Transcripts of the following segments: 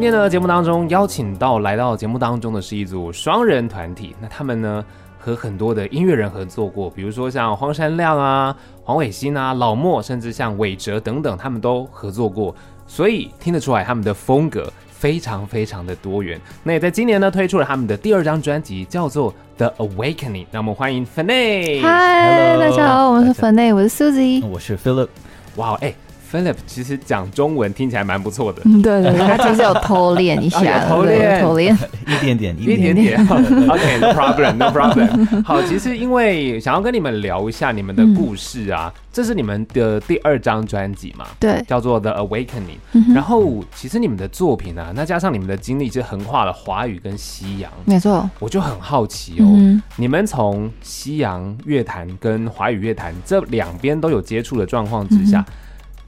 今天呢，节目当中邀请到来到节目当中的是一组双人团体。那他们呢，和很多的音乐人合作过，比如说像荒山亮啊、黄伟新啊、老莫，甚至像韦哲等等，他们都合作过。所以听得出来，他们的风格非常非常的多元。那也在今年呢，推出了他们的第二张专辑，叫做《The Awakening》。那我们欢迎 Fenay。嗨，大家好，我是 Fenay，我是 Susie，我是 Philip。哇，哎。Philip 其实讲中文听起来蛮不错的，对对对，他其实有偷练一下，偷练 偷练 一点点，一点点。OK，No problem，No problem。好，其实因为想要跟你们聊一下你们的故事啊，这是你们的第二张专辑嘛？对，叫做 The Awakening。然后其实你们的作品啊，那加上你们的经历，是横跨了华语跟西洋。没错，我就很好奇哦，你们从西洋乐坛跟华语乐坛这两边都有接触的状况之下。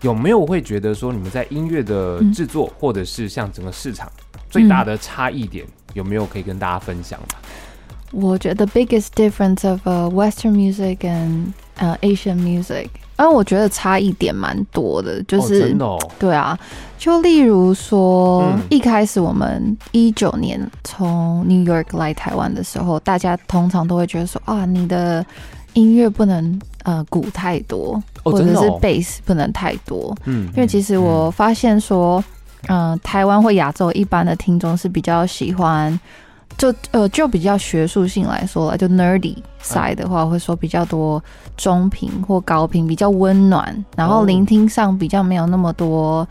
有没有会觉得说，你们在音乐的制作，嗯、或者是像整个市场最大的差异点，嗯、有没有可以跟大家分享的？我觉得 biggest difference of Western music and 呃、uh, Asian music，啊，我觉得差异点蛮多的，就是、哦真的哦、对啊，就例如说，嗯、一开始我们一九年从 New York 来台湾的时候，大家通常都会觉得说啊，你的音乐不能呃鼓太多。或者是 bass 不能太多，嗯，因为其实我发现说，嗯、呃，台湾或亚洲一般的听众是比较喜欢，就呃就比较学术性来说了，就 nerdy side 的话，会说比较多中频或高频，比较温暖，然后聆听上比较没有那么多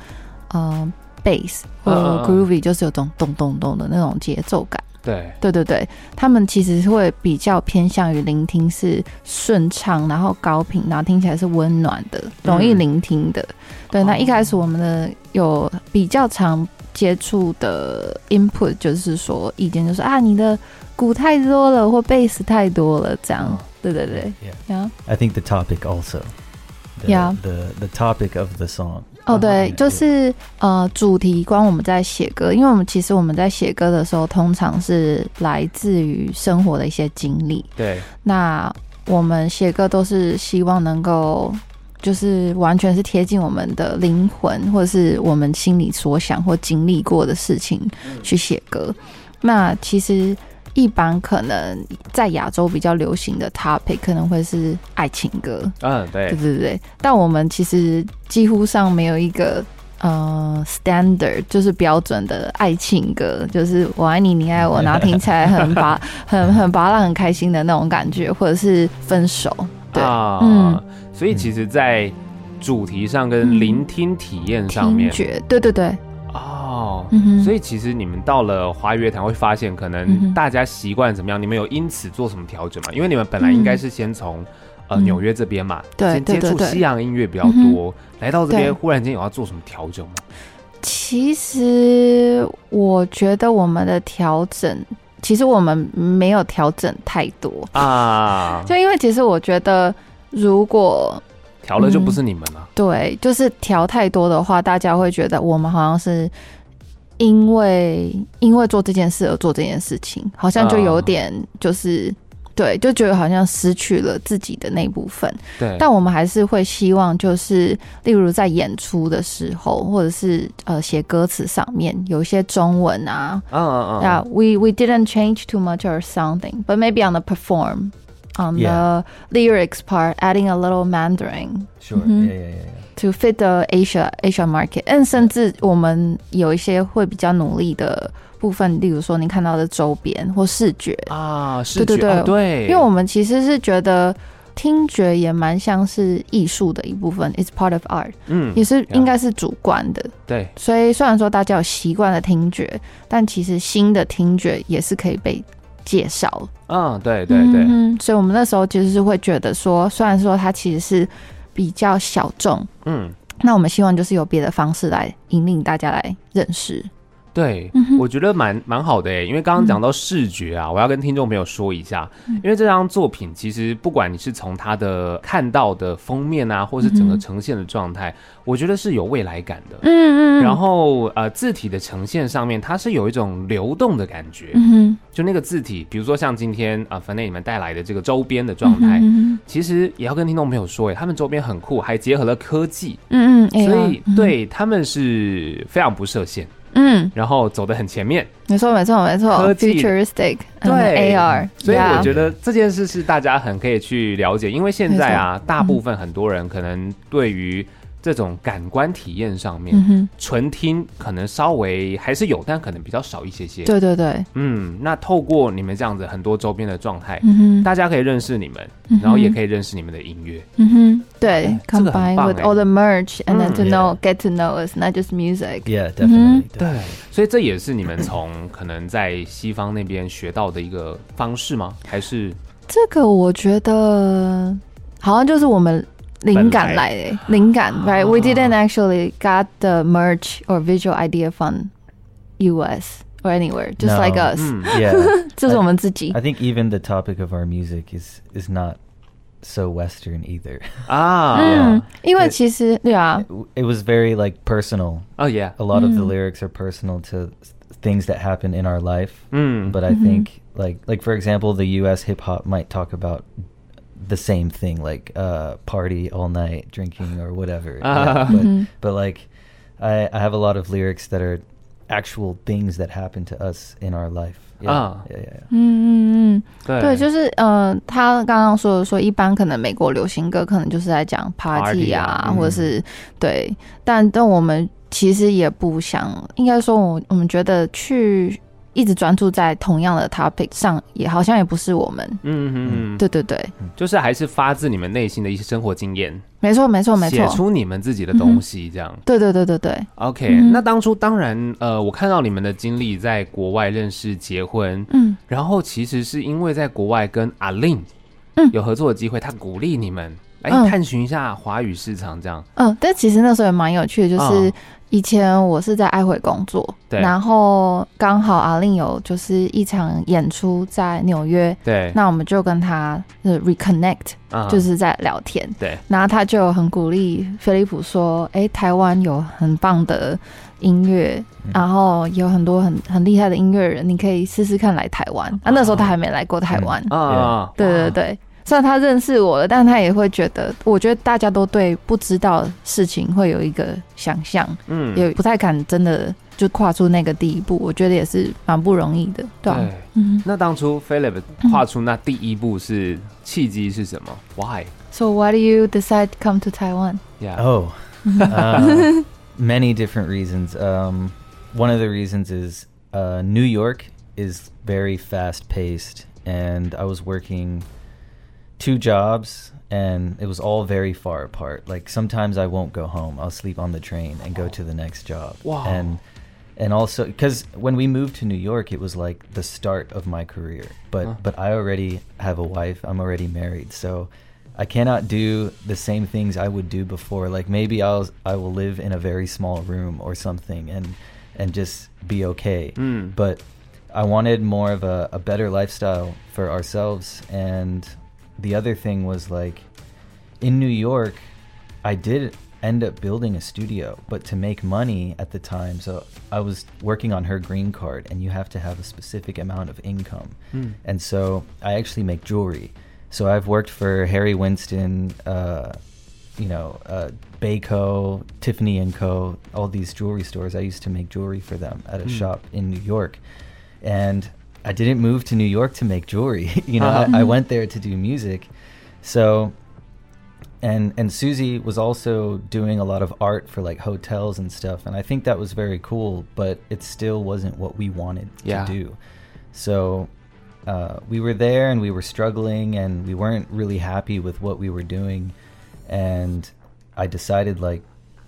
呃 bass 或 groovy，就是有种咚咚咚的那种节奏感。对对对对，他们其实会比较偏向于聆听是顺畅，然后高频，然后听起来是温暖的，容易聆听的。嗯、对，那一开始我们的有比较常接触的 input，就是说意见就是啊，你的鼓太多了，或贝斯太多了，这样。哦、对对对，Yeah. I think the topic also. Yeah. The the topic of the song. 哦，对，就是呃，主题光我们在写歌，因为我们其实我们在写歌的时候，通常是来自于生活的一些经历。对，那我们写歌都是希望能够，就是完全是贴近我们的灵魂，或者是我们心里所想或经历过的事情去写歌。那其实。一般可能在亚洲比较流行的 topic 可能会是爱情歌，嗯，对，对对对。但我们其实几乎上没有一个呃 standard，就是标准的爱情歌，就是我爱你，你爱我，然后听起来很拔 很很拔辣，很开心的那种感觉，或者是分手，对，啊、嗯。所以其实，在主题上跟聆听体验上面，听觉，对对对。哦，所以其实你们到了华语乐坛会发现，可能大家习惯怎么样？你们有因此做什么调整吗？因为你们本来应该是先从呃纽约这边嘛，对，先接触西洋音乐比较多，来到这边忽然间有要做什么调整吗？其实我觉得我们的调整，其实我们没有调整太多。啊，就因为其实我觉得如果。调了就不是你们了。嗯，对，就是调太多的话，大家会觉得我们好像是因为因为做这件事而做这件事情，好像就有点就是、嗯、对，就觉得好像失去了自己的那部分。对，但我们还是会希望，就是例如在演出的时候，或者是呃写歌词上面有一些中文啊，嗯嗯嗯，Yeah，we we didn't change too much or something, but maybe on the perform. On the lyrics part, adding a little Mandarin, sure, yeah, yeah, yeah, to fit the Asia Asia market. And 甚至我们有一些会比较努力的部分，例如说你看到的周边或视觉。啊，视觉对对对。对，因为我们其实是觉得听觉也蛮像是艺术的一部分，It's part of art，嗯，也是应该是主观的，对。所以虽然说大家有习惯的听觉，但其实新的听觉也是可以被。介绍，嗯，对对对，嗯，所以我们那时候其实是会觉得说，虽然说它其实是比较小众，嗯，那我们希望就是有别的方式来引领大家来认识。对，我觉得蛮蛮好的诶，因为刚刚讲到视觉啊，我要跟听众朋友说一下，因为这张作品其实不管你是从它的看到的封面啊，或是整个呈现的状态，我觉得是有未来感的。嗯嗯。然后呃，字体的呈现上面，它是有一种流动的感觉。嗯。就那个字体，比如说像今天啊，Fenay 你们带来的这个周边的状态，其实也要跟听众朋友说，诶，他们周边很酷，还结合了科技。嗯嗯。所以对他们是非常不设限。嗯，然后走得很前面，没错没错没错，futuristic，对。AR，所以我觉得这件事是大家很可以去了解，因为现在啊，大部分很多人可能对于。这种感官体验上面，纯听可能稍微还是有，但可能比较少一些些。对对对，嗯，那透过你们这样子很多周边的状态，嗯，大家可以认识你们，然后也可以认识你们的音乐。嗯哼，对，combine with all the merch and then to know get to know us, not just music. Yeah, definitely. 对，所以这也是你们从可能在西方那边学到的一个方式吗？还是这个？我觉得好像就是我们。灵感来的灵感，right? We didn't actually got the merch or visual idea from US or anywhere, just like us. Yeah, 这是我们自己。I think even the topic of our music is is not so Western either. 啊，嗯，因为其实对啊，it was very like personal. Oh yeah, a lot of the lyrics are personal to things that happen in our life. 嗯，but I think like like for example, the US hip hop might talk about the same thing, like uh, party all night, drinking or whatever. Uh, yeah, but, mm-hmm. but like, I, I have a lot of lyrics that are actual things that happen to us in our life. Yeah, uh, yeah, yeah, yeah. 嗯嗯嗯，对，就是呃，他刚刚说的说，一般可能美国流行歌可能就是在讲 party 啊，party 啊或者是、嗯、对，但但我们其实也不想，应该说我我们觉得去。 一直专注在同样的 topic 上，也好像也不是我们。嗯嗯嗯，对对对，就是还是发自你们内心的一些生活经验。没错没错没错，写出你们自己的东西，这样、嗯。对对对对对。OK，、嗯、那当初当然，呃，我看到你们的经历，在国外认识、结婚，嗯，然后其实是因为在国外跟 A-Lin，嗯，有合作的机会，他鼓励你们来探寻一下华语市场，这样。嗯，但其实那时候也蛮有趣的，就是。嗯以前我是在爱回工作，对，然后刚好 A-Lin 有就是一场演出在纽约，对，那我们就跟他 reconnect，、uh. 就是在聊天，对，然后他就很鼓励飞利浦说，哎，台湾有很棒的音乐，然后有很多很很厉害的音乐人，你可以试试看来台湾。Uh. 啊，那时候他还没来过台湾，啊、uh 对对对。Uh. 虽然他认识我了，但他也会觉得，我觉得大家都对不知道事情会有一个想象，嗯，也不太敢真的就跨出那个第一步。我觉得也是蛮不容易的，对，对嗯。那当初 Philip 跨出那第一步是契机是什么？Why？So why do you decide to come to Taiwan? Yeah. Oh, uh, many different reasons. Um, one of the reasons is uh, New York is very fast paced, and I was working. Two jobs and it was all very far apart. Like sometimes I won't go home. I'll sleep on the train and go to the next job. Wow. And and also cuz when we moved to New York it was like the start of my career. But huh. but I already have a wife. I'm already married. So I cannot do the same things I would do before. Like maybe I'll I will live in a very small room or something and and just be okay. Mm. But I wanted more of a, a better lifestyle for ourselves and the other thing was like in New York, I did end up building a studio, but to make money at the time, so I was working on her green card, and you have to have a specific amount of income. Mm. And so I actually make jewelry. So I've worked for Harry Winston, uh, you know, uh, Bayco, Tiffany and Co. All these jewelry stores. I used to make jewelry for them at a mm. shop in New York, and I didn't move to New York to make jewelry. you know, uh-huh. I, I, went there to do music. So, and and Susie was also doing a lot of art for like hotels and stuff, and I think that was very cool. But it still wasn't what we wanted yeah. to do. So. Uh, we were there and we were struggling and we weren't really happy with what we were doing and i decided like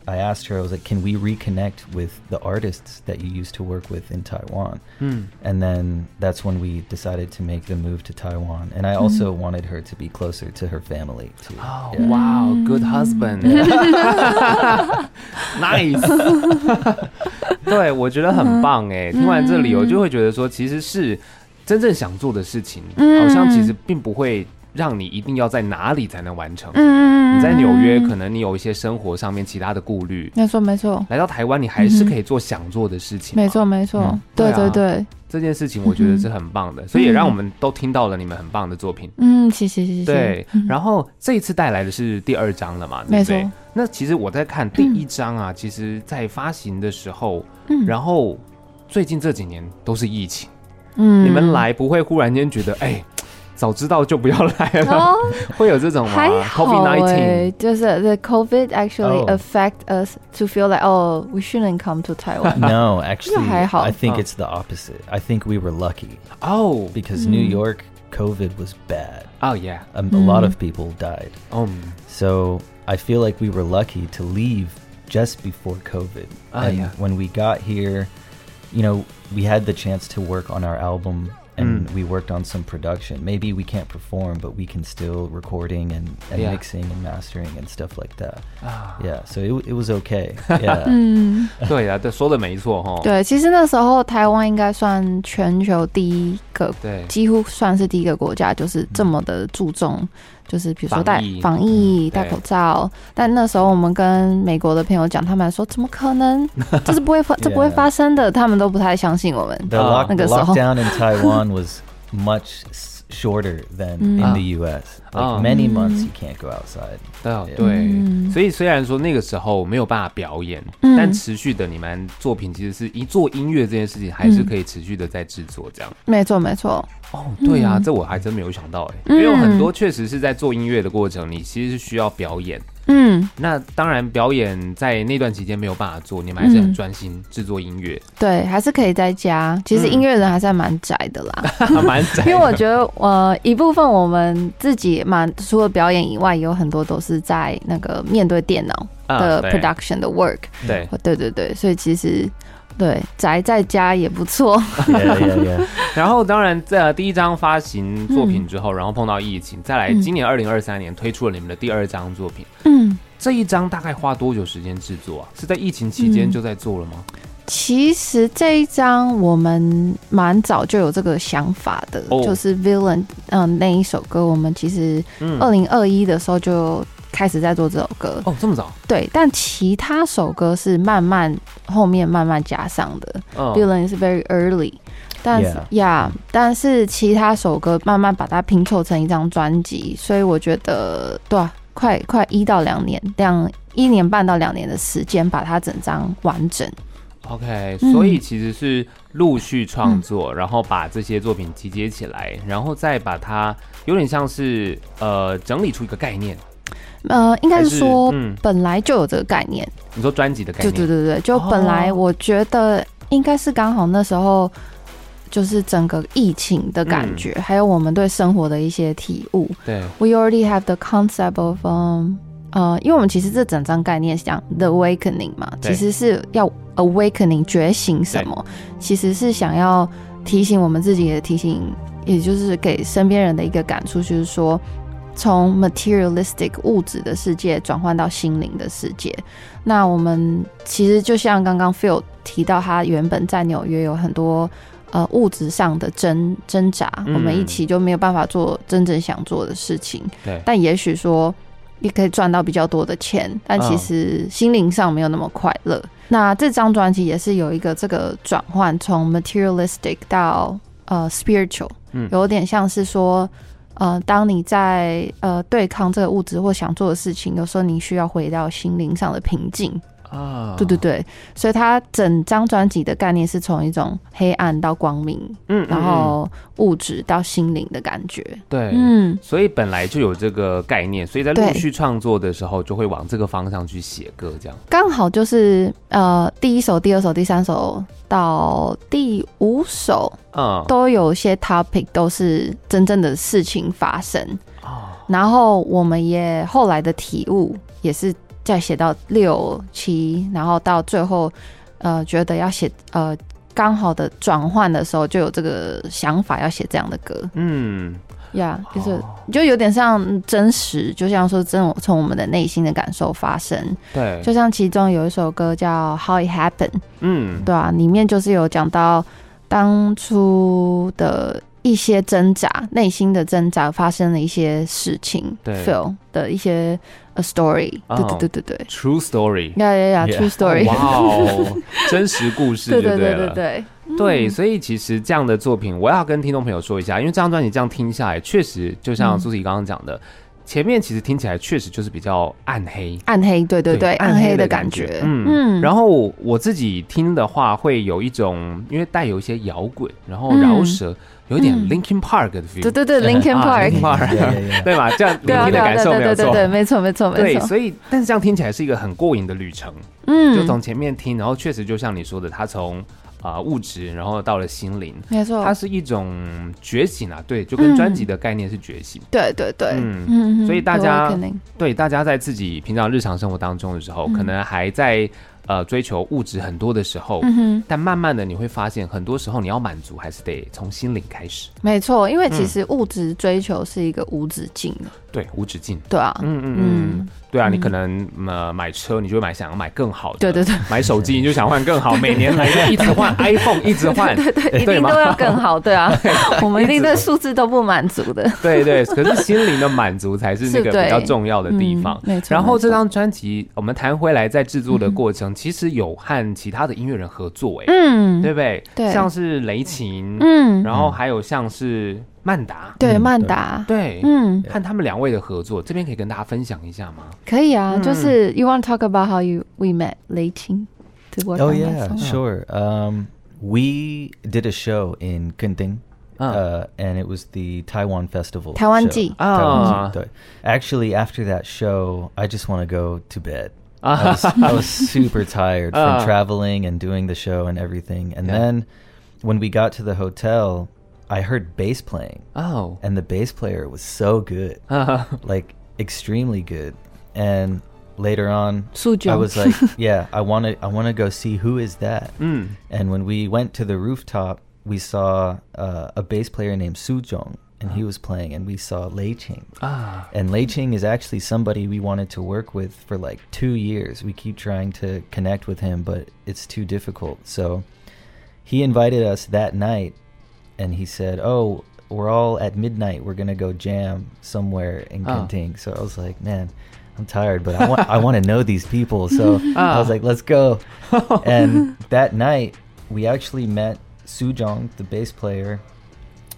I asked her, I was like, can we reconnect with the artists that you used to work with in Taiwan? Hmm. And then that's when we decided to make the move to Taiwan. And I also hmm. wanted her to be closer to her family too. Oh, yeah. wow. Good husband. nice. 对，我觉得很棒哎。听完这里，我就会觉得说，其实是真正想做的事情，好像其实并不会。 让你一定要在哪里才能完成。嗯，你在纽约可能你有一些生活上面其他的顾虑。没错没错。来到台湾，你还是可以做想做的事情。没错没错。对对对。这件事情我觉得是很棒的，所以也让我们都听到了你们很棒的作品。嗯，谢谢谢谢。对，然后这一次带来的是第二章了嘛？对不对？那其实我在看第一章啊，其实在发行的时候，然后最近这几年都是疫情，嗯，你们来不会忽然间觉得哎。早知道就不要来了，会有这种吗？还好哎，就是 the COVID actually affect us to feel like oh we shouldn't come to Taiwan. No, actually, I think it's the opposite. I think we were lucky. Oh, because New York COVID was bad. Oh yeah, a lot of people died. Um, so I feel like we were lucky to leave just before COVID. And when we got here, you know, we had the chance to work on our album and mm. we worked on some production. Maybe we can't perform, but we can still recording and, and yeah. mixing and mastering and stuff like that. Ah. Yeah, so it it was okay. Yeah. 嗯，对啊，对，说的没错哈。对，其实那时候台湾应该算全球第一个，对，几乎算是第一个国家，就是这么的注重。 就是比如说戴防疫戴口罩，但那时候我们跟美国的朋友讲，他们说怎么可能？这是不会发，这不会发生的，他们都不太相信我们。那个时候，lockdown in Taiwan was much shorter than in the U.S. Like many months you can't go outside. 对，所以虽然说那个时候没有办法表演，但持续的你们作品其实是一做音乐这件事情还是可以持续的在制作这样。没错，没错。哦，对呀、啊，嗯、这我还真没有想到哎，因为有很多确实是在做音乐的过程，你其实是需要表演。嗯，那当然表演在那段期间没有办法做，你们还是很专心制作音乐。对，还是可以在家。其实音乐人还是蛮宅的啦，蛮宅。因为我觉得，呃，一部分我们自己蛮除了表演以外，有很多都是在那个面对电脑的 production 的 work。对，对对对，所以其实。对，宅在家也不错。Yeah, yeah, yeah. 然后，当然，在第一张发行作品之后，嗯、然后碰到疫情，再来今年二零二三年推出了你们的第二张作品。嗯，这一张大概花多久时间制作啊？是在疫情期间就在做了吗？嗯、其实这一张我们蛮早就有这个想法的，哦、就是 Villain，嗯，那一首歌，我们其实二零二一的时候就。开始在做这首歌哦，这么早？对，但其他首歌是慢慢后面慢慢加上的。Oh. Villain 是 very early，但是呀 Yeah.，但是其他首歌慢慢把它拼凑成一张专辑，所以我觉得对啊，快快一到两年，两一年半到两年的时间把它整张完整。OK，所以其实是陆续创作，嗯、然后把这些作品集结起来，然后再把它有点像是呃整理出一个概念。呃，应该是说，本来就有这个概念。你说专辑的概念？对对对对，就本来我觉得应该是刚好那时候，就是整个疫情的感觉，还有我们对生活的一些体悟。对，We already have the concept of um，呃，因为我们其实这整张概念是讲 The Awakening 嘛，其实是要 Awakening 觉醒什么，其实是想要提醒我们自己也提醒，也就是给身边人的一个感触，就是说。从 materialistic 物质的世界转换到心灵的世界，那我们其实就像刚刚 Phil 提到，他原本在纽约有很多呃物质上的挣挣扎，嗯、我们一起就没有办法做真正想做的事情。对，但也许说也可以赚到比较多的钱，但其实心灵上没有那么快乐。哦、那这张专辑也是有一个这个转换，从 materialistic 到呃 spiritual，嗯，有点像是说。呃，当你在呃对抗这个物质或想做的事情，有时候你需要回到心灵上的平静。啊。Oh. 对对对，所以他整张专辑的概念是从一种黑暗到光明，嗯，然后物质到心灵的感觉。对，嗯，所以本来就有这个概念，所以在陆续创作的时候就会往这个方向去写歌，这样刚好就是呃第一首、第二首、第三首到第五首。嗯，都有一些 topic 都是真正的事情发生，哦，然后我们也后来的体悟也是在写到六七，然后到最后，呃，觉得要写呃刚好的转换的时候，就有这个想法要写这样的歌，嗯，呀，yeah, 就是就有点像真实，就像说真的从我们的内心的感受发生，对，就像其中有一首歌叫 How It Happened，嗯，对啊，里面就是有讲到。当初的一些挣扎，内心的挣扎，发生了一些事情，对，feel 的一些 a story，、oh, 对对对对对，true story，呀呀呀，true story，哇哦，真实故事对，对对对对对，对，所以其实这样的作品，我要跟听众朋友说一下，因为这张专辑这样听下来，确实就像苏西刚刚讲的。嗯前面其实听起来确实就是比较暗黑，暗黑，对对对，对暗黑的感觉，嗯。嗯。然后我自己听的话，会有一种因为带有一些摇滚，然后饶舌，嗯、有一点 Linkin Park 的 feel，对对对，Linkin Park，对吧？这样聆听的感受没有错，对，对，对，对，没错没错没错。对，所以但是这样听起来是一个很过瘾的旅程，嗯，就从前面听，然后确实就像你说的，他从。啊、呃，物质，然后到了心灵，没错，它是一种觉醒啊，对，就跟专辑的概念是觉醒，嗯、对对对，嗯嗯，所以大家对大家在自己平常日常生活当中的时候，嗯、可能还在。呃，追求物质很多的时候，嗯哼，但慢慢的你会发现，很多时候你要满足，还是得从心灵开始。没错，因为其实物质追求是一个无止境的。对，无止境。对啊，嗯嗯嗯，对啊，你可能呃买车，你就会买想要买更好的。对对对。买手机，你就想换更好，每年来一直换 iPhone，一直换。对对，一定都要更好，对啊。我们一定对数字都不满足的。对对，可是心灵的满足才是那个比较重要的地方。没错。然后这张专辑，我们谈回来，在制作的过程，其实有和其他的音乐人合作，哎，嗯，对不对？对，像是雷琴，嗯，然后还有像是曼达，对，曼达，对，嗯，和他们两位的合作，这边可以跟大家分享一下吗？可以啊，就是 You want to talk about how you we met 雷擎？Oh yeah, sure. Um, we did a show in Genting, uh, and it was the Taiwan Festival. 台湾季，台湾季，对。Actually, after that show, I just want to go to bed. I was, I was super tired from uh, traveling and doing the show and everything. And yeah. then when we got to the hotel, I heard bass playing. Oh. And the bass player was so good. Uh-huh. Like extremely good. And later on Sujong. I was like, yeah, I want to I want to go see who is that. Mm. And when we went to the rooftop, we saw uh, a bass player named Sujong and he was playing, and we saw Lei Ching. Ah. And Lei Ching is actually somebody we wanted to work with for like two years. We keep trying to connect with him, but it's too difficult. So he invited us that night, and he said, "Oh, we're all at midnight. We're gonna go jam somewhere in oh. So I was like, "Man." I'm tired, but I want I want to know these people. So I was like, let's go. and that night, we actually met Sujong, the bass player,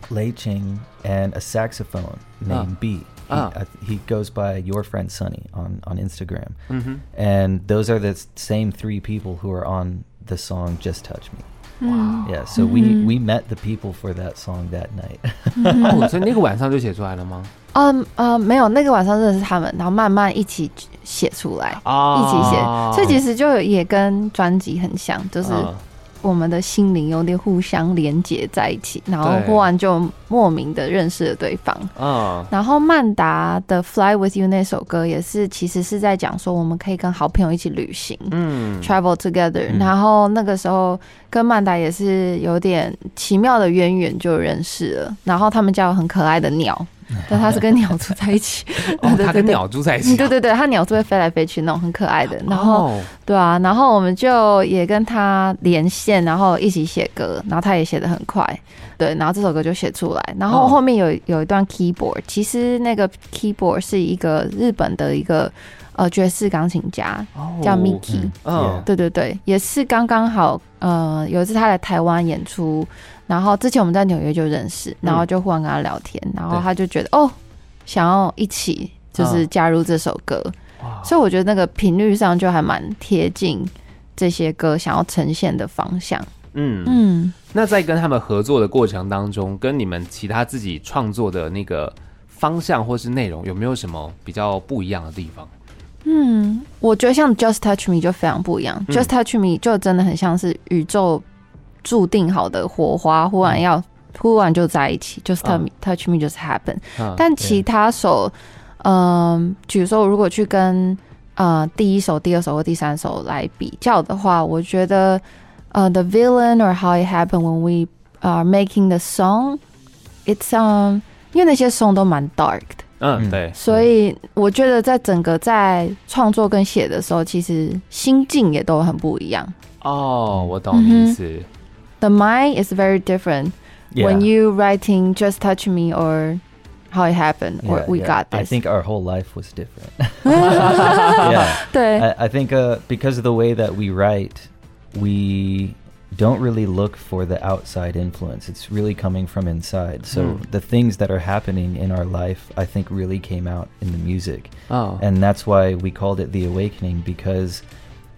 Lei Ching, and a saxophone named oh. B. He, oh. uh, he goes by your friend Sunny on, on Instagram. Mm-hmm. And those are the same three people who are on the song Just Touch Me. Wow. Yeah, so mm-hmm. we we met the people for that song that night. 哦，所以那个晚上就写出来了吗？嗯呃，没有，那个晚上认识他们，然后慢慢一起写出来，一起写，所以其实就也跟专辑很像，就是。我们的心灵有点互相连接在一起，然后忽然就莫名的认识了对方。嗯，然后曼达的《Fly with You》那首歌也是，其实是在讲说我们可以跟好朋友一起旅行，嗯，travel together。然后那个时候跟曼达也是有点奇妙的渊源，就认识了。然后他们家有很可爱的鸟。但他是跟鸟住在一起，哦，他跟鸟住在一起，对对对，他鸟就会飞来飞去，那种很可爱的。然后，对啊，然后我们就也跟他连线，然后一起写歌，然后他也写的很快，对，然后这首歌就写出来。然后后面有有一段 keyboard，其实那个 keyboard 是一个日本的一个呃爵士钢琴家，叫 Miki，嗯，对对对，也是刚刚好，呃，有一次他来台湾演出。然后之前我们在纽约就认识，然后就忽然跟他聊天，嗯、然后他就觉得哦，想要一起就是加入这首歌，哦、所以我觉得那个频率上就还蛮贴近这些歌想要呈现的方向。嗯嗯，嗯，那在跟他们合作的过程当中，跟你们其他自己创作的那个方向或是内容，有没有什么比较不一样的地方？嗯，我觉得像 Just Touch Me 就非常不一样，嗯，Just Touch Me 就真的很像是宇宙。注定好的火花，忽然要、嗯、忽然就在一起，just touch me,、嗯、touch me just happen、嗯。但其他首，嗯、呃，比如说如果去跟呃第一首、第二首或第三首来比较的话，我觉得 呃，the villain or how it happened when we are making the song，it's um，因为那些 song 都蛮 dark 的，嗯，对，所以我觉得在整个在创作跟写的时候，其实心境也都很不一样。哦，我懂你意思。The mind is very different Yeah. When you writing "Just Touch Me" or how it happened yeah, or we yeah. got this. I think our whole life was different. yeah. I, I think uh, because of the way that we write, we don't really look for the outside influence. It's really coming from inside. So mm. the things that are happening in our life, I think, really came out in the music. Oh. And that's why we called it The Awakening because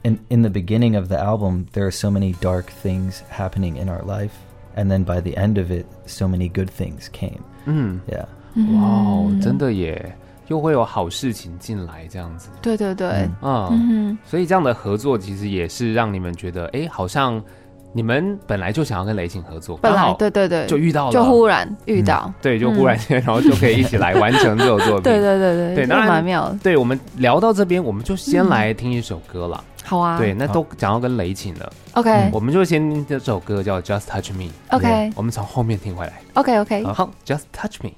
in, in the beginning of the album, there are so many dark things happening in our life. And then by the end of it, so many good things came. Mm. Yeah. 哇哦，真的耶， 又会有好事情进来这样子。对对对，嗯，嗯所以这样的合作其实也是让你们觉得，哎，好像你们本来就想要跟雷擎合作，本来对对对，就遇到了，就忽然遇到，嗯、对，就忽然间，然后就可以一起来完成这首作品。对对对对，对，那蛮妙的。对，我们聊到这边，我们就先来听一首歌了。好啊，对，那都讲到跟雷琴了。OK，我们就先听这首歌叫《Just Touch Me》。OK，我们从后面听回来。OK OK，好，《Just Touch Me》。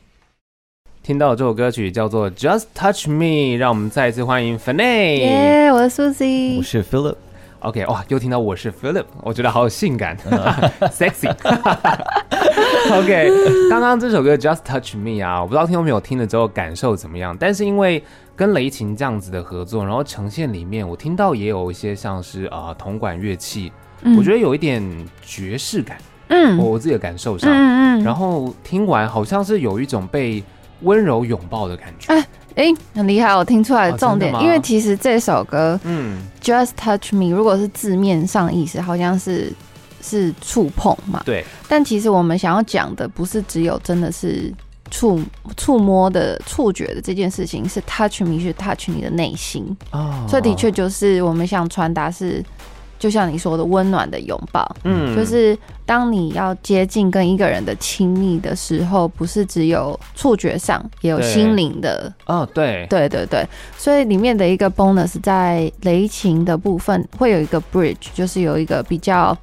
听到这首歌曲叫做《Just Touch Me》，让我们再一次欢迎 Fannay。耶，我是 Susie，我是 Philip。OK，哇，又听到我是 Philip，我觉得好有性感，sexy。OK，刚刚这首歌《Just Touch Me》啊，我不知道听众朋友听了之后感受怎么样，但是因为跟雷琴这样子的合作，然后呈现里面，我听到也有一些像是啊铜管乐器，嗯、我觉得有一点爵士感，嗯，我自己的感受上，嗯嗯，然后听完好像是有一种被。温柔拥抱的感觉，哎哎、欸，很厉害，我听出来的重点，哦、因为其实这首歌，嗯，Just Touch Me，如果是字面上意思，好像是是触碰嘛，对，但其实我们想要讲的不是只有真的是触触摸的触觉的这件事情，是 Touch Me 是 Touch 你的内心，哦，所以的确就是我们想传达是。就像你说的，温暖的拥抱，嗯，就是当你要接近跟一个人的亲密的时候，不是只有触觉上，也有心灵的。哦，对，对对对，所以里面的一个 bonus 在雷琴的部分会有一个 bridge，就是有一个比较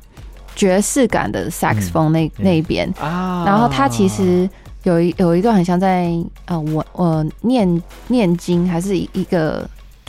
爵士感的 saxophone 那、嗯、那边。啊，然后它其实有一有一段很像在呃我我念念经，还是一一个。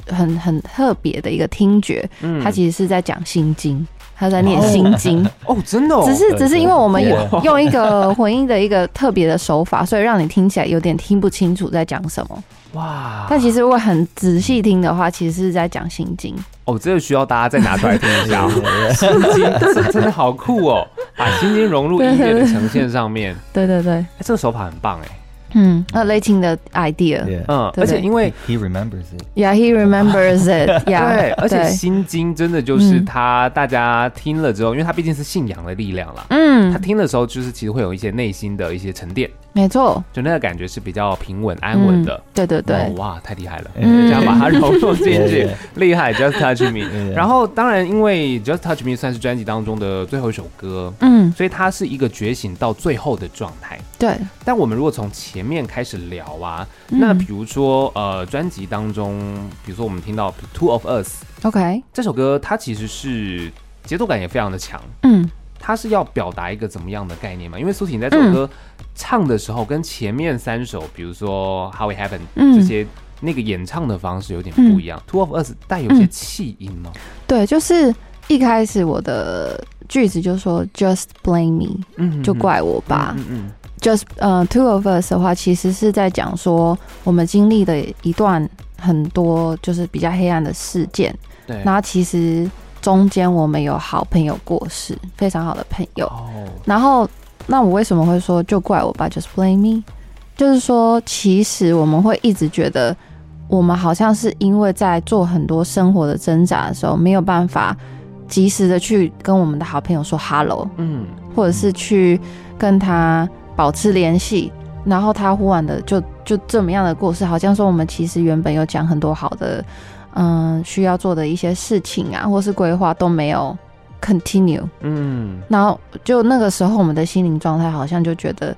很很特别的一个听觉，嗯，他其实是在讲心经，他在念心经 哦，真的，只是只是因为我们有用一个混音的一个特别的手法，所以让你听起来有点听不清楚在讲什么。哇！但其实如果很仔细听的话，其实是在讲心经。哦，这个需要大家再拿出来听一下。心经真的好酷哦，把心经融入音乐的呈现上面。对对对，这个手法很棒哎。嗯，那雷擎的 idea，嗯，而且因为 he remembers it，yeah，he remembers it，yeah，对，而且心经真的就是他，大家听了之后，因为他毕竟是信仰的力量啦，嗯，他听的时候就是其实会有一些内心的一些沉淀，没错，就那个感觉是比较平稳安稳的，对对对，哇，太厉害了，这样把它融入进去，厉害，Just Touch Me，然后当然因为 Just Touch Me 算是专辑当中的最后一首歌，嗯，所以它是一个觉醒到最后的状态，对，但我们如果从前面开始聊啊，嗯、那比如说呃，专辑当中，比如说我们听到《Two of Us》，OK，这首歌它其实是节奏感也非常的强，嗯，它是要表达一个怎么样的概念嘛？因为苏醒在这首歌唱的时候，跟前面三首，比如说《How It Happened》这些，嗯、那个演唱的方式有点不一样，嗯《Two of Us》带有些气音吗？对，就是一开始我的句子就说 “Just blame me”，嗯，就怪我吧，Just 呃、uh,，Two of Us 的话，其实是在讲说我们经历的一段很多就是比较黑暗的事件。对，然后其实中间我们有好朋友过世，非常好的朋友。哦。然后，那我为什么会说就怪我吧？Just blame me。就是说，其实我们会一直觉得，我们好像是因为在做很多生活的挣扎的时候，没有办法及时的去跟我们的好朋友说 Hello，嗯，或者是去跟他。保持联系，然后他忽然的就就这么样的故事，好像说我们其实原本有讲很多好的，嗯，需要做的一些事情啊，或是规划都没有 continue，嗯，然后就那个时候我们的心灵状态好像就觉得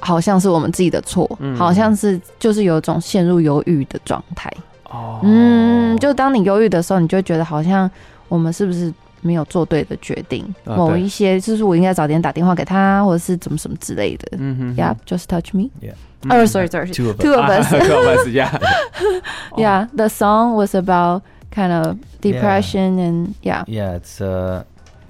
好像是我们自己的错，嗯、好像是就是有一种陷入忧郁的状态，哦，嗯，就当你忧郁的时候，你就觉得好像我们是不是？没有做对的决定，某一些就是我应该早点打电话给他，或者是怎么什么之类的。嗯哼，Yeah，just touch me。Yeah，oh sorry，sorry，two of us，two of us，yeah，yeah，the song was about kind of depression and yeah，yeah，it's uh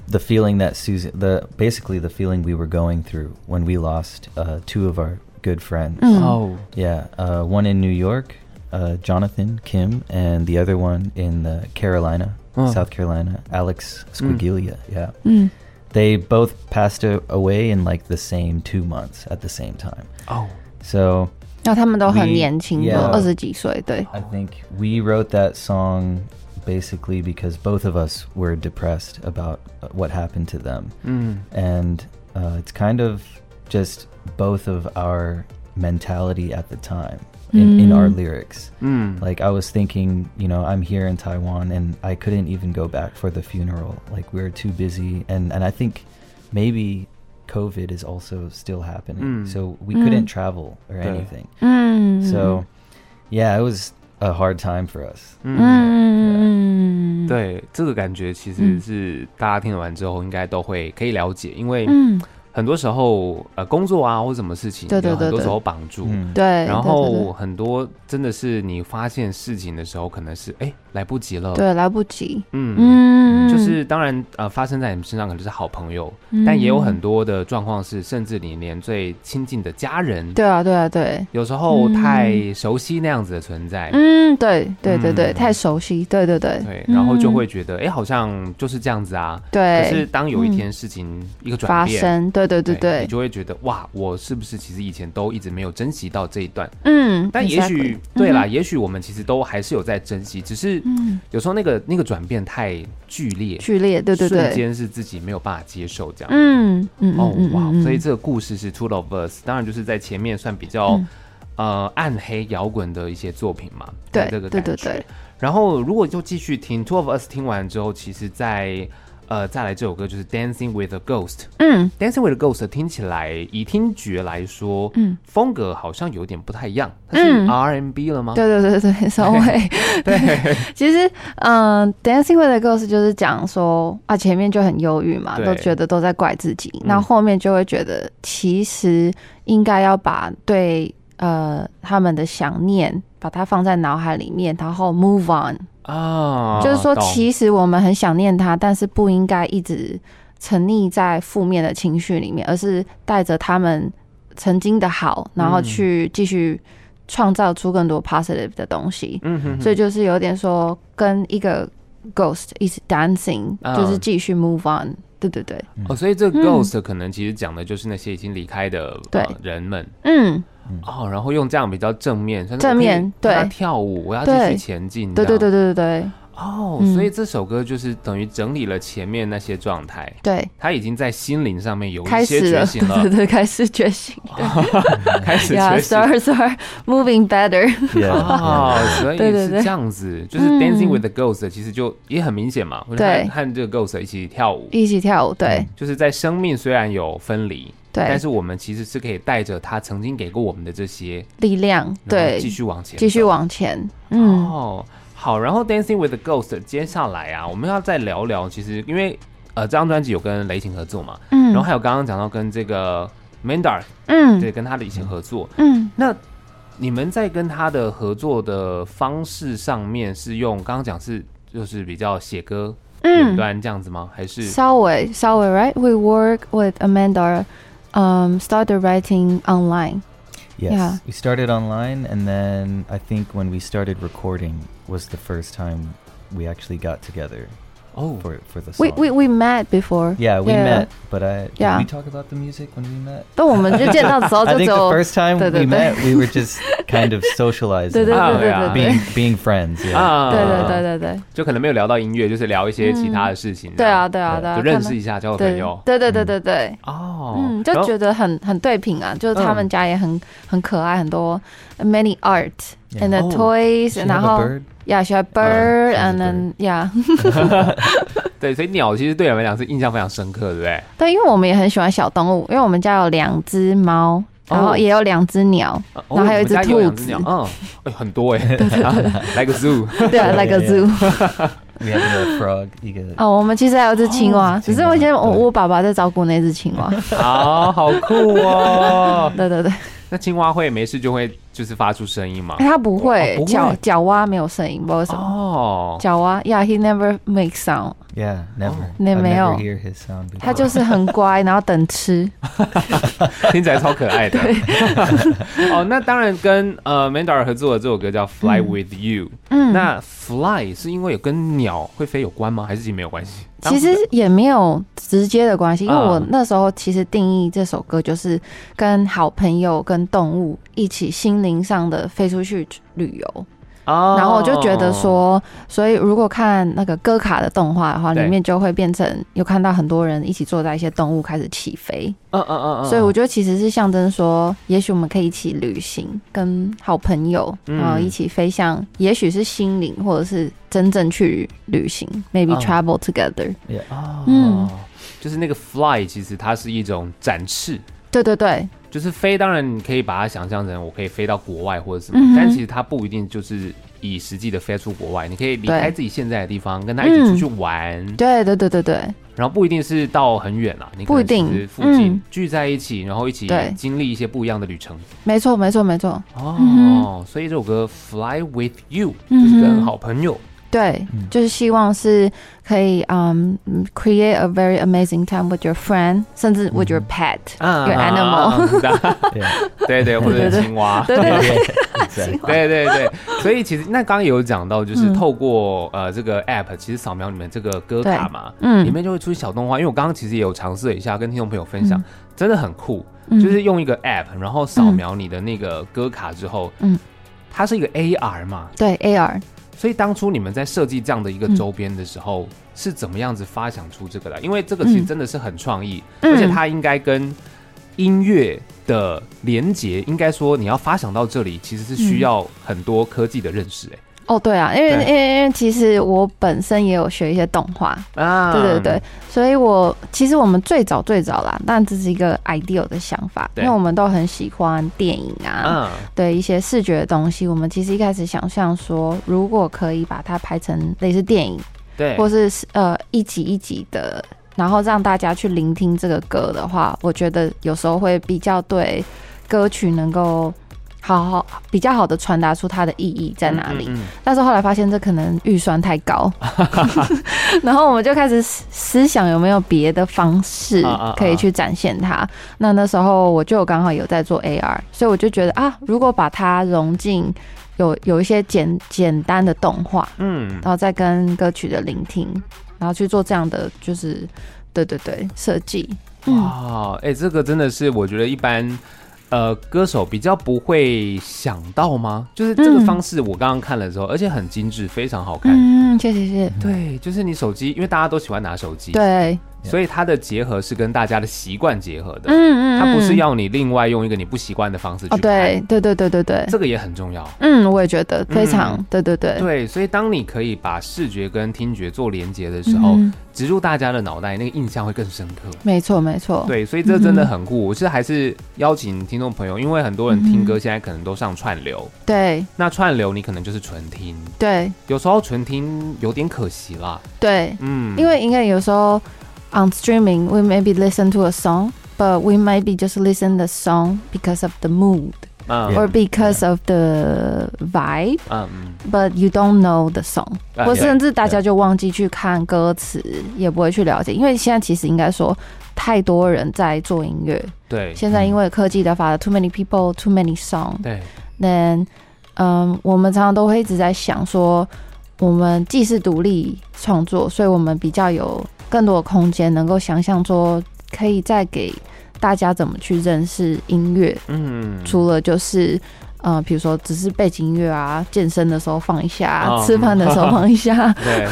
the feeling that Susan, the basically the feeling we were going through when we lost uh, two of our good friends. Mm. Oh, yeah, uh, one in New York, uh, Jonathan Kim, and the other one in uh, Carolina, oh. South Carolina, Alex Squiglia. Mm. Yeah, mm. they both passed away in like the same two months at the same time. Oh, so. 那他们都很年轻，都二十几岁，对。I think we wrote that song basically because both of us were depressed about what happened to them. Mm. And uh, it's kind of just both of our mentality at the time in, mm. in our lyrics. Mm. Like I was thinking, you know, I'm here in Taiwan and I couldn't even go back for the funeral. Like we are too busy and and I think maybe COVID is also still happening. Mm. So we couldn't travel or anything. So yeah, it was a hard time for us. 嗯，对，这个感觉其实是大家听完之后应该都会可以了解，因为 很多时候，呃，工作啊或什么事情，对对对，很多时候绑住，对，然后很多真的是你发现事情的时候，可能是哎来不及了，对，来不及，嗯是当然呃发生在你们身上可能是好朋友，但也有很多的状况是，甚至你连最亲近的家人，对啊对啊对，有时候太熟悉那样子的存在，嗯，对对对对，太熟悉，对对对，对，然后就会觉得哎好像就是这样子啊，对，可是当有一天事情一个转变发生，对。对对对，你就会觉得哇，我是不是其实以前都一直没有珍惜到这一段？嗯，但也许对啦，嗯、也许我们其实都还是有在珍惜，只是有时候那个那个转变太剧烈，剧烈，对对对，瞬间是自己没有办法接受这样。嗯嗯哦哇，所以这个故事是 Two Lovers，当然就是在前面算比较、嗯、呃暗黑摇滚的一些作品嘛。对，这个感觉。对对对。然后如果就继续听 Two of Us，听完之后，其实在。呃，再来这首歌就是《Dancing with a Ghost》。嗯，《Dancing with a Ghost》听起来以听觉来说，嗯，风格好像有点不太一样。它是 R&B 了吗？对对对对，稍微。对，其实，嗯，《Dancing with a Ghost》就是讲说啊，前面就很忧郁嘛，都觉得都在怪自己，那后面就会觉得其实应该要把对呃他们的想念把它放在脑海里面，然后 move on。啊，就是说，其实我们很想念他，但是不应该一直沉溺在负面的情绪里面，而是带着他们曾经的好，然后去继续创造出更多 positive 的东西。嗯哼，所以就是有点说，跟一个 ghost is dancing，就是继续 move on。对对对。哦，所以这个 ghost 可能其实讲的就是那些已经离开的人们。嗯。哦，然后用这样比较正面，正面对跳舞，我要继续前进，对对对对对对。哦，所以这首歌就是等于整理了前面那些状态，对，他已经在心灵上面有一些觉醒了，对 对，开始觉醒，开始觉醒，Start start moving better，哦，所以是这样子，就是 Dancing with the Ghost，其实就也很明显嘛，对，和这个 Ghost 一起跳舞，一起跳舞，对，就是在生命虽然有分离。对，但是我们其实是可以带着他曾经给过我们的这些力量，对，继续往前，继续往前。嗯，哦，好，然后 Dancing with the Ghost，接下来啊，我们要再聊聊，其实因为呃，这张专辑有跟雷霆合作嘛，嗯，然后还有刚刚讲到跟这个 Mandark，嗯，对，跟他的以前合作，嗯，那你们在跟他的合作的方式上面是用刚刚讲是就是比较写歌嗯端这样子吗？还是稍微稍微，Right？We work with Amanda。um, started writing online. Yes, yeah. we started online, and then I think when we started recording was the first time we actually got together. Oh, for for the song. We we we met before. Yeah, we yeah. met, but I yeah. Did we talk about the music when we met? I think the first time we met, we were just kind of socializing, being being friends. Yeah. 啊，对对对对对，就可能没有聊到音乐，就是聊一些其他的事情。对啊对啊对，就认识一下，交个朋友。对对对对对。哦，嗯，就觉得很很对品啊，就是他们家也很很可爱，很多 many art and the toys，然后。 Yeah, she had bird, and then yeah. 对，所以鸟其实对我们来讲是印象非常深刻，对不对？对，因为我们也很喜欢小动物，因为我们家有两只猫，然后也有两只鸟，然后还有一只兔子。嗯，很多哎。对对对，like a zoo。对啊，like a zoo。Have a frog，一个。哦，我们其实还有只青蛙，只是我以前我我爸爸在照顾那只青蛙。好好酷哦。对对对。那青蛙会没事就会就是发出声音吗？它不会，角角蛙没有声音，不知道为什么。哦，角蛙，Yeah，he never makes sound。Yeah, never.。那没有。他就是很乖，然后等吃。听起来超可爱的。哦，那当然跟呃 Mandar 合作的这首歌叫《Fly with You》。嗯。那 Fly 是因为有跟鸟会飞有关吗？还是没有关系？其实也没有直接的关系，因为我那时候其实定义这首歌就是跟好朋友、跟动物一起心灵上的飞出去旅游。Oh, 然后我就觉得说，所以如果看那个歌卡的动画的话，里面就会变成有看到很多人一起坐在一些动物开始起飞。嗯嗯嗯。所以我觉得其实是象征说，也许我们可以一起旅行，跟好朋友，然后一起飞向，也许是心灵，或者是真正去旅行，maybe travel together。嗯，就是那个 fly，其实它是一种展翅。对对对。就是飞，当然你可以把它想象成我可以飞到国外或者什么，嗯、但其实它不一定就是以实际的飞出国外，你可以离开自己现在的地方，跟他一起出去玩。嗯、对对对对对。然后不一定是到很远啦，你可能是附近聚在一起，然后一起经历一些不一样的旅程。没错没错没错。哦，嗯、所以这首歌《Fly with You》就是跟好朋友。对，就是希望是可以，嗯、um,，create a very amazing time with your friend，甚至 with your pet，your animal。对 对，或者是青蛙。对对对，对对对。所以其实那刚刚有讲到，就是透过呃这个 app，其实扫描你们这个歌卡嘛，嗯，里面就会出现小动画。因为我刚刚其实也有尝试了一下，跟听众朋友分享，真的很酷。就是用一个 app，然后扫描你的那个歌卡之后，嗯，它是一个 AR 嘛，对 AR。所以当初你们在设计这样的一个周边的时候，是怎么样子发想出这个的？因为这个其实真的是很创意，而且它应该跟音乐的连接，应该说你要发想到这里，其实是需要很多科技的认识，哎。哦，对啊，因为因为因为其实我本身也有学一些动画。啊，对对对，所以我其实我们最早最早啦，但这是一个 ideal 的想法，因为我们都很喜欢电影啊，对一些视觉的东西，我们其实一开始想象说，如果可以把它拍成类似电影，对，或是呃一集一集的，然后让大家去聆听这个歌的话，我觉得有时候会比较对歌曲能够。好好比较好的传达出它的意义在哪里，嗯嗯嗯，但是后来发现这可能预算太高，然后我们就开始思想有没有别的方式可以去展现它。啊啊啊，那那时候我就刚好有在做 AR，所以我就觉得啊，如果把它融进有有一些简简单的动画，嗯，然后再跟歌曲的聆听，然后去做这样的就是对对对设计。哇，哎、欸，这个真的是我觉得一般。呃，歌手比较不会想到吗？就是这个方式，我刚刚看了之后，嗯、而且很精致，非常好看。嗯，谢谢谢谢。对，就是你手机，因为大家都喜欢拿手机。对。所以它的结合是跟大家的习惯结合的，嗯嗯，它不是要你另外用一个你不习惯的方式去拍。对对对对对对，这个也很重要。嗯，我也觉得非常，对对对对。所以当你可以把视觉跟听觉做连接的时候，植入大家的脑袋，那个印象会更深刻。没错没错。对，所以这真的很酷。我是还是邀请听众朋友，因为很多人听歌现在可能都上串流，对，那串流你可能就是纯听，对，有时候纯听有点可惜啦。对，嗯，因为应该有时候。On streaming, we maybe listen to a song, but we might be just listen the song because of the mood, um, or because yeah. of the vibe. Um, but you don't know the song. 或甚至大家就忘记去看歌词，也不会去了解，因为现在其实应该说太多人在做音乐。对，现在因为科技的发达，too many people, too many song. 对，then，嗯，我们常常都会一直在想说，我们既是独立创作，所以我们比较有。 um, 更多的空间，能够想象说，可以再给大家怎么去认识音乐。嗯，除了就是，呃，比如说只是背景音乐啊，健身的时候放一下，哦、吃饭的时候放一下。对，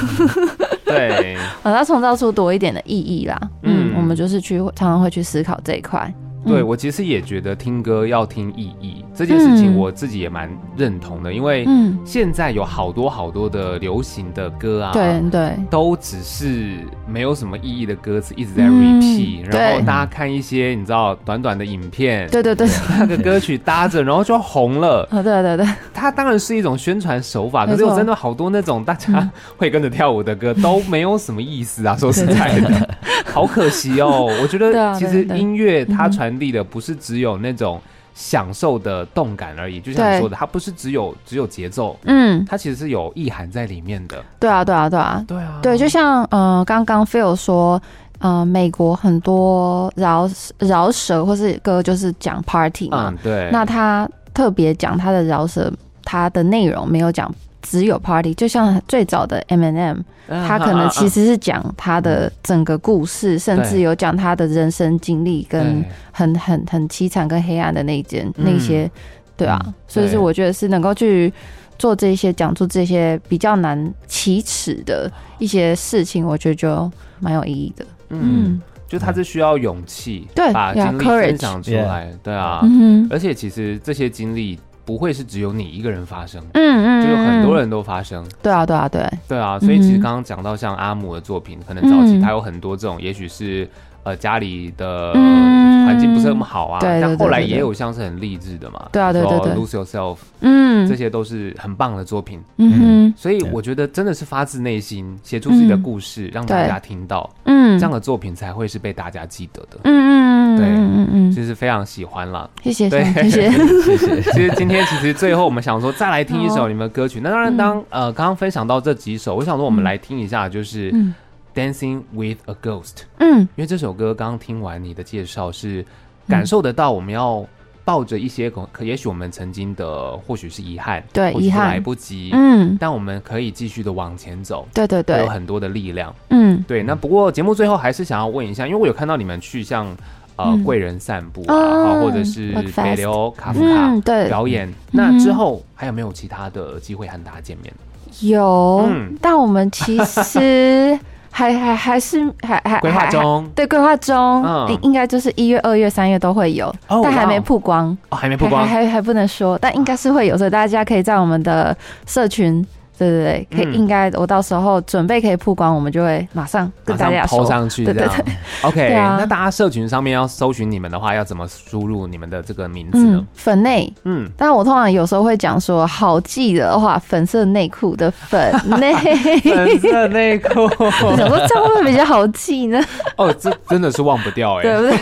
对，把 它创造出多一点的意义啦。嗯，嗯，我们就是去常常会去思考这一块。对，我其实也觉得听歌要听意义这件事情，我自己也蛮认同的。因为现在有好多好多的流行的歌啊，对对，都只是没有什么意义的歌词一直在 repeat，然后大家看一些你知道短短的影片，对对对，那个歌曲搭着，然后就红了。对对对，它当然是一种宣传手法，可是我真的好多那种大家 会跟着跳舞的歌都没有什么意思啊，说实在的，好可惜哦。我觉得其实音乐它传。递的不是只有那种享受的动感而已。就像你说的，它不是只有只有节奏，嗯，它其实是有意涵在里面的。对啊，对啊，对啊，对啊，对，就像呃，刚刚 Phil 说，呃，美国很多饶饶舌或是歌就是讲 party 嘛，嗯，对，那他特别讲他的饶舌，他的内容没有讲。只有 party，就像最早的 Eminem，他可能其实是讲他的整个故事，甚至有讲他的人生经历跟很很很凄惨跟黑暗的那件那些，对啊，所以是我觉得是能够去做这些讲出这些比较难启齿的一些事情，我觉得就蛮有意义的。嗯，就他是需要勇气，对，把经历分享出来，对啊，而且其实这些经历。不会是只有你一个人发生，嗯嗯，就有很多人都发生。对啊，对啊，对，对啊。所以其实刚刚讲到像阿姆的作品，可能早期他有很多这种，也许是呃家里的环境不是那么好啊，但后来也有像是很励志的嘛。对啊，对对对，Lose Yourself，嗯，这些都是很棒的作品。嗯，所以我觉得真的是发自内心写出自己的故事，让大家听到，嗯，这样的作品才会是被大家记得的。嗯嗯。对，嗯嗯，就是非常喜欢了。谢谢，对，谢谢，谢谢。其实今天其实最后我们想说再来听一首你们的歌曲。那当然，当呃刚刚分享到这几首，我想说我们来听一下，就是《Dancing with a Ghost》。嗯，因为这首歌刚刚听完你的介绍，是感受得到我们要抱着一些可可，也许我们曾经的或许是遗憾，对，遗憾来不及，嗯，但我们可以继续的往前走。对对对，有很多的力量。嗯，对。那不过节目最后还是想要问一下，因为我有看到你们去像。呃，贵人散步啊，或者是北流卡夫卡表演。那之后还有没有其他的机会和大家见面？有，嗯但我们其实还还还是还还规划中，对，规划中，应应该就是一月、二月、三月都会有，但还没曝光，哦，还没曝光，还还不能说，但应该是会有，所以大家可以在我们的社群。对对对，可以，应该我到时候准备可以曝光，我们就会马上跟大家抛上去。对对对，OK。啊、那大家社群上面要搜寻你们的话，要怎么输入你们的这个名字呢？嗯、粉内，嗯，但我通常有时候会讲说，好记的话，粉色内裤的粉内，粉色内裤，我 想说这样会不会比较好记呢？哦，这真的是忘不掉哎，对不对？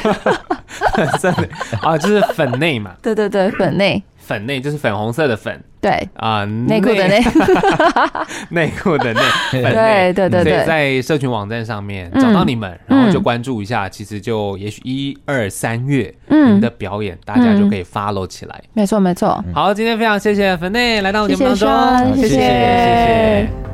粉色内啊，就是粉内嘛。对对对，粉内。粉内就是粉红色的粉，对。啊，内裤的内，内。裤的内，对对对对，所以在社群网站上面找到你们，然后就关注一下，其实就也许一二三月，嗯，的表演大家就可以 follow 起来，没错没错。好，今天非常谢谢粉内来到我节目当中，谢谢。谢谢。